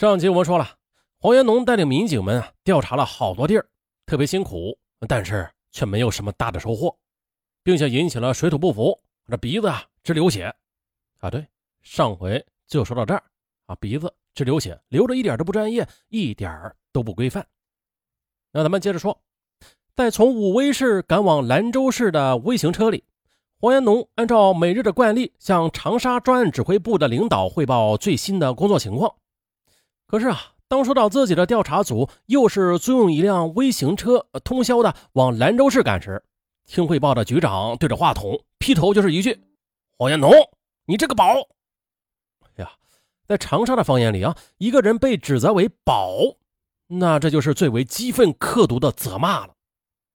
上集我们说了，黄延农带领民警们啊调查了好多地儿，特别辛苦，但是却没有什么大的收获，并且引起了水土不服，这鼻子啊直流血啊。对，上回就说到这儿啊，鼻子直流血，流的一点都不专业，一点都不规范。那咱们接着说，在从武威市赶往兰州市的微型车里，黄延农按照每日的惯例向长沙专案指挥部的领导汇报最新的工作情况。可是啊，当说到自己的调查组又是租用一辆微型车通宵的往兰州市赶时，听汇报的局长对着话筒劈头就是一句：“黄延农，你这个宝！”呀，在长沙的方言里啊，一个人被指责为“宝”，那这就是最为激愤刻毒的责骂了，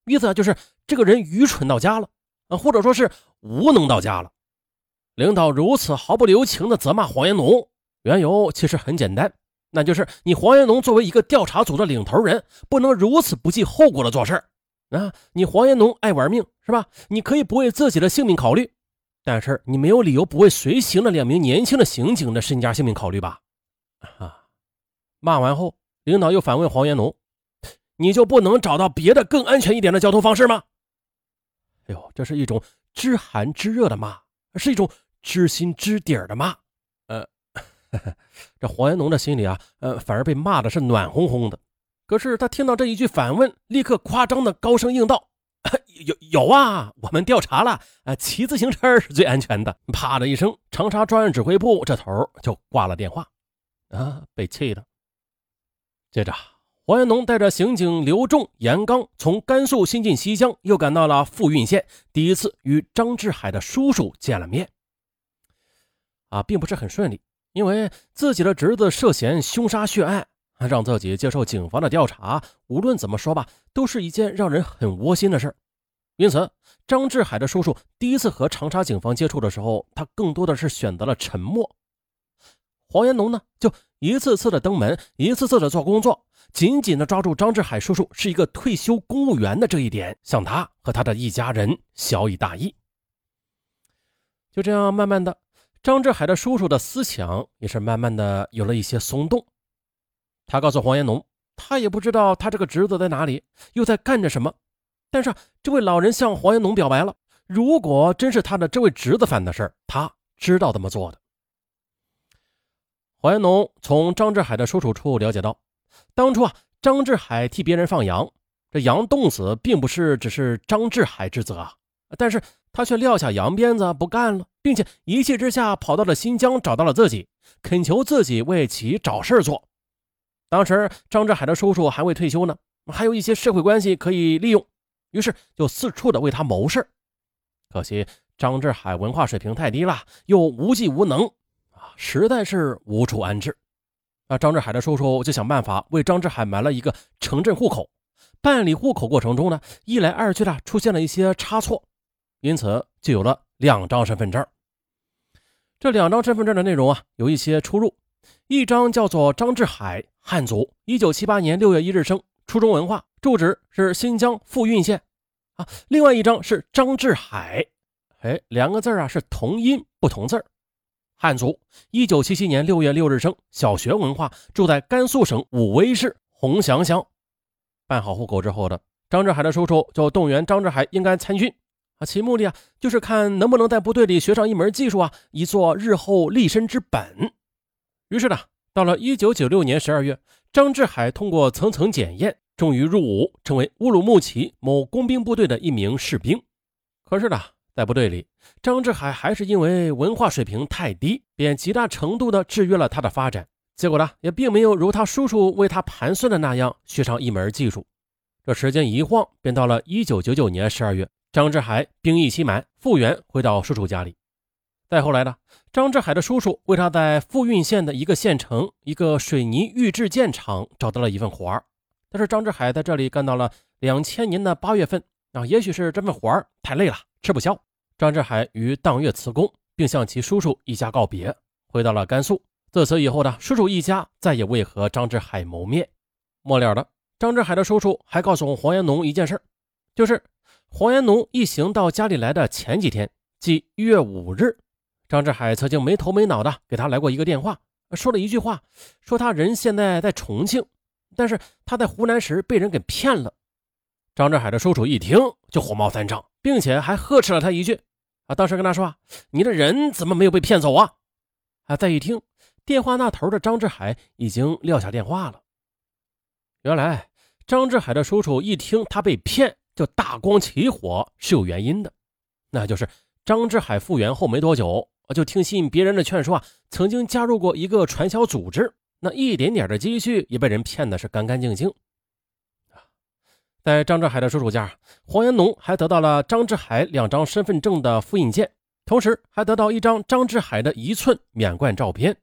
意思啊就是这个人愚蠢到家了啊，或者说是无能到家了。领导如此毫不留情的责骂黄延农，缘由其实很简单。那就是你黄延农作为一个调查组的领头人，不能如此不计后果的做事啊！你黄延农爱玩命是吧？你可以不为自己的性命考虑，但是你没有理由不为随行的两名年轻的刑警的身家性命考虑吧？啊！骂完后，领导又反问黄延农：“你就不能找到别的更安全一点的交通方式吗？”哎呦，这是一种知寒知热的骂，是一种知心知底儿的骂。这黄延农的心里啊，呃，反而被骂的是暖烘烘的。可是他听到这一句反问，立刻夸张的高声应道：“有有啊，我们调查了，啊，骑自行车是最安全的。”啪的一声，长沙专案指挥部这头就挂了电话。啊，被气的。接着，黄延农带着刑警刘仲、严刚从甘肃新进西江，又赶到了富蕴县，第一次与张志海的叔叔见了面。啊，并不是很顺利。因为自己的侄子涉嫌凶杀血案，让自己接受警方的调查，无论怎么说吧，都是一件让人很窝心的事因此，张志海的叔叔第一次和长沙警方接触的时候，他更多的是选择了沉默。黄延农呢，就一次次的登门，一次次的做工作，紧紧的抓住张志海叔叔是一个退休公务员的这一点，向他和他的一家人晓以大义。就这样，慢慢的。张志海的叔叔的思想也是慢慢的有了一些松动。他告诉黄延农，他也不知道他这个侄子在哪里，又在干着什么。但是这位老人向黄延农表白了，如果真是他的这位侄子犯的事儿，他知道怎么做的。黄延农从张志海的叔叔处了解到，当初啊，张志海替别人放羊，这羊冻死，并不是只是张志海之责啊。但是他却撂下羊鞭子不干了，并且一气之下跑到了新疆，找到了自己，恳求自己为其找事做。当时张志海的叔叔还未退休呢，还有一些社会关系可以利用，于是就四处的为他谋事。可惜张志海文化水平太低了，又无技无能啊，实在是无处安置。啊，张志海的叔叔就想办法为张志海买了一个城镇户口。办理户口过程中呢，一来二去的出现了一些差错。因此，就有了两张身份证。这两张身份证的内容啊，有一些出入。一张叫做张志海，汉族，一九七八年六月一日生，初中文化，住址是新疆富蕴县。啊，另外一张是张志海，哎，两个字啊是同音不同字汉族，一九七七年六月六日生，小学文化，住在甘肃省武威市红祥乡。办好户口之后的张志海的叔叔就动员张志海应该参军。其目的啊，就是看能不能在部队里学上一门技术啊，以做日后立身之本。于是呢，到了一九九六年十二月，张志海通过层层检验，终于入伍，成为乌鲁木齐某工兵部队的一名士兵。可是呢，在部队里，张志海还是因为文化水平太低，便极大程度的制约了他的发展。结果呢，也并没有如他叔叔为他盘算的那样学上一门技术。这时间一晃，便到了一九九九年十二月。张志海兵役期满，复员回到叔叔家里。再后来呢，张志海的叔叔为他在富蕴县的一个县城一个水泥预制件厂找到了一份活儿。但是张志海在这里干到了两千年的八月份啊，也许是这份活儿太累了，吃不消。张志海于当月辞工，并向其叔叔一家告别，回到了甘肃。自此以后呢，叔叔一家再也未和张志海谋面。末了的，张志海的叔叔还告诉黄延农一件事就是。黄延农一行到家里来的前几天，即一月五日，张志海曾经没头没脑的给他来过一个电话，说了一句话，说他人现在在重庆，但是他在湖南时被人给骗了。张志海的叔叔一听就火冒三丈，并且还呵斥了他一句：“啊，当时跟他说，你的人怎么没有被骗走啊？”啊，再一听，电话那头的张志海已经撂下电话了。原来张志海的叔叔一听他被骗，就大光起火，是有原因的，那就是张志海复原后没多久。就听信别人的劝说啊，曾经加入过一个传销组织，那一点点的积蓄也被人骗的是干干净净。在张志海的叔叔家，黄延农还得到了张志海两张身份证的复印件，同时还得到一张张志海的一寸免冠照片。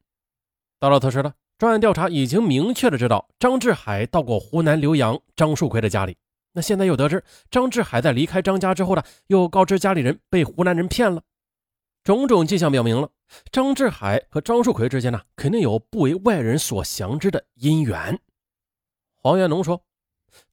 到了此时了，专案调查已经明确的知道张志海到过湖南浏阳张树奎的家里。那现在又得知张志海在离开张家之后呢，又告知家里人被湖南人骗了。种种迹象表明了，张志海和张树奎之间呢，肯定有不为外人所详知的姻缘。黄元龙说：“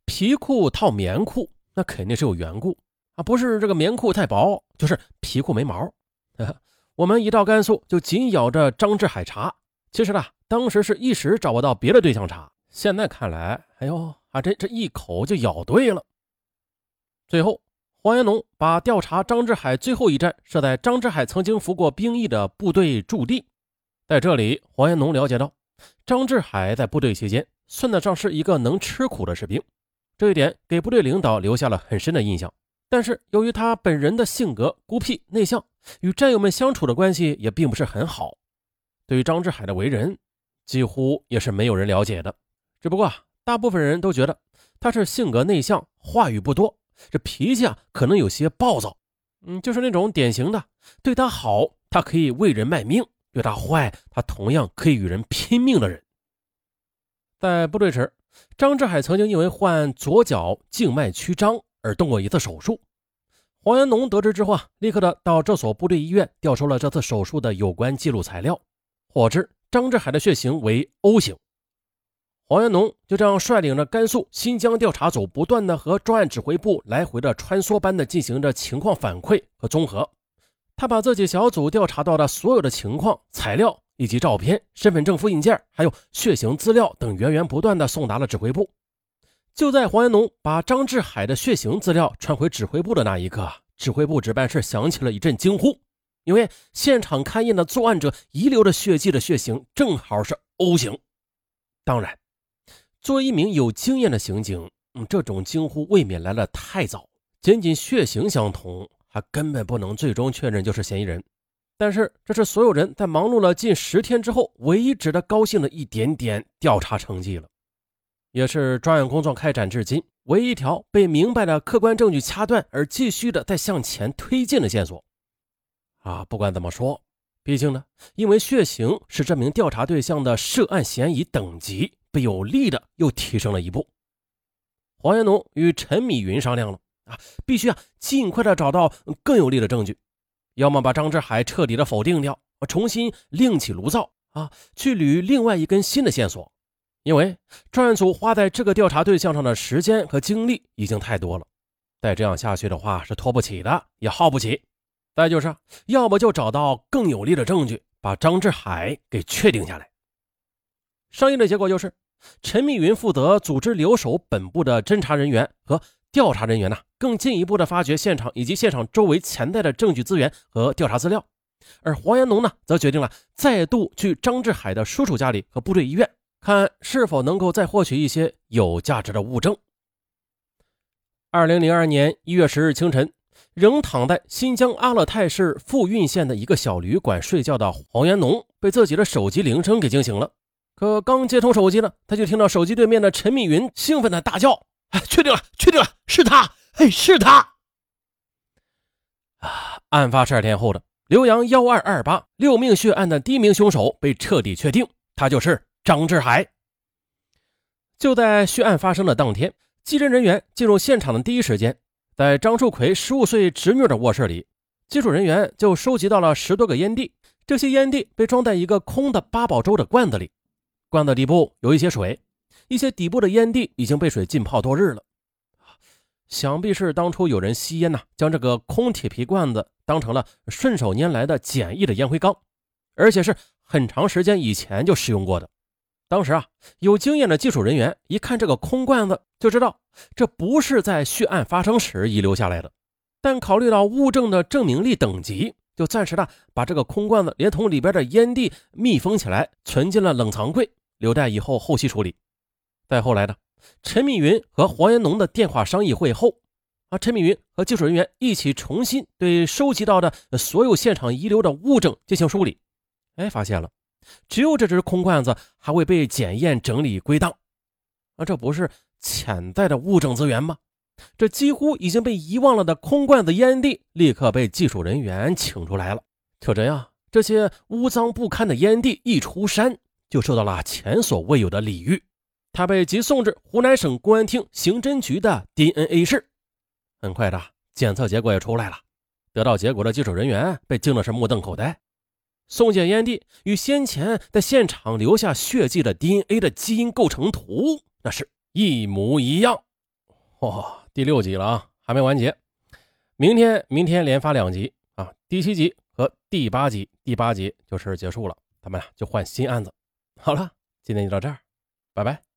皮裤套棉裤，那肯定是有缘故啊，不是这个棉裤太薄，就是皮裤没毛。我们一到甘肃，就紧咬着张志海查。其实呢，当时是一时找不到别的对象查，现在看来，哎呦，啊，这这一口就咬对了。最后。”黄延农把调查张志海最后一站设在张志海曾经服过兵役的部队驻地，在这里，黄延农了解到，张志海在部队期间算得上是一个能吃苦的士兵，这一点给部队领导留下了很深的印象。但是，由于他本人的性格孤僻内向，与战友们相处的关系也并不是很好。对于张志海的为人，几乎也是没有人了解的。只不过，大部分人都觉得他是性格内向，话语不多。这脾气啊，可能有些暴躁，嗯，就是那种典型的，对他好，他可以为人卖命；对他坏，他同样可以与人拼命的人。在部队时，张志海曾经因为患左脚静脉曲张而动过一次手术。黄元农得知之后啊，立刻的到这所部队医院调出了这次手术的有关记录材料，获知张志海的血型为 O 型。黄元农就这样率领着甘肃、新疆调查组，不断的和专案指挥部来回的穿梭般的进行着情况反馈和综合。他把自己小组调查到的所有的情况、材料以及照片、身份证复印件，还有血型资料等，源源不断的送达了指挥部。就在黄元农把张志海的血型资料传回指挥部的那一刻，指挥部值班室响起了一阵惊呼，因为现场勘验的作案者遗留的血迹的血型正好是 O 型。当然。作为一名有经验的刑警，嗯，这种惊呼未免来得太早。仅仅血型相同，还根本不能最终确认就是嫌疑人。但是，这是所有人在忙碌了近十天之后，唯一值得高兴的一点点调查成绩了，也是专案工作开展至今唯一一条被明白的客观证据掐断而继续的在向前推进的线索。啊，不管怎么说，毕竟呢，因为血型是这名调查对象的涉案嫌疑等级。被有力的又提升了一步。黄延农与陈米云商量了啊，必须啊尽快的找到更有力的证据，要么把张志海彻底的否定掉，重新另起炉灶啊，去捋另外一根新的线索。因为专案组花在这个调查对象上的时间和精力已经太多了，再这样下去的话是拖不起的，也耗不起。再就是要么就找到更有力的证据，把张志海给确定下来。商议的结果就是，陈密云负责组织留守本部的侦查人员和调查人员呢，更进一步的发掘现场以及现场周围潜在的证据资源和调查资料，而黄延农呢，则决定了再度去张志海的叔叔家里和部队医院，看是否能够再获取一些有价值的物证。二零零二年一月十日清晨，仍躺在新疆阿勒泰市富蕴县的一个小旅馆睡觉的黄延农，被自己的手机铃声给惊醒了。可刚接通手机呢，他就听到手机对面的陈密云兴奋的大叫：“哎，确定了，确定了，是他！哎，是他！”啊！案发十二天后的浏阳幺二二八六命血案的第一名凶手被彻底确定，他就是张志海。就在血案发生的当天，技侦人员进入现场的第一时间，在张树奎十五岁侄女的卧室里，技术人员就收集到了十多个烟蒂，这些烟蒂被装在一个空的八宝粥的罐子里。罐子底部有一些水，一些底部的烟蒂已经被水浸泡多日了，想必是当初有人吸烟呐，将这个空铁皮罐子当成了顺手拈来的简易的烟灰缸，而且是很长时间以前就使用过的。当时啊，有经验的技术人员一看这个空罐子，就知道这不是在血案发生时遗留下来的。但考虑到物证的证明力等级，就暂时的把这个空罐子连同里边的烟蒂密封起来，存进了冷藏柜，留待以后后期处理。再后来呢陈密云和黄延农的电话商议会后，啊，陈密云和技术人员一起重新对收集到的所有现场遗留的物证进行梳理。哎，发现了。只有这只空罐子还未被检验整理归档，啊，这不是潜在的物证资源吗？这几乎已经被遗忘了的空罐子烟蒂，立刻被技术人员请出来了。就这样，这些污脏不堪的烟蒂一出山，就受到了前所未有的礼遇。他被急送至湖南省公安厅刑侦局的 DNA 室。很快的检测结果也出来了，得到结果的技术人员被惊的是目瞪口呆。送检烟蒂与先前在现场留下血迹的 DNA 的基因构成图，那是一模一样。哇，第六集了啊，还没完结。明天，明天连发两集啊，第七集和第八集，第八集就是结束了，咱们就换新案子。好了，今天就到这儿，拜拜。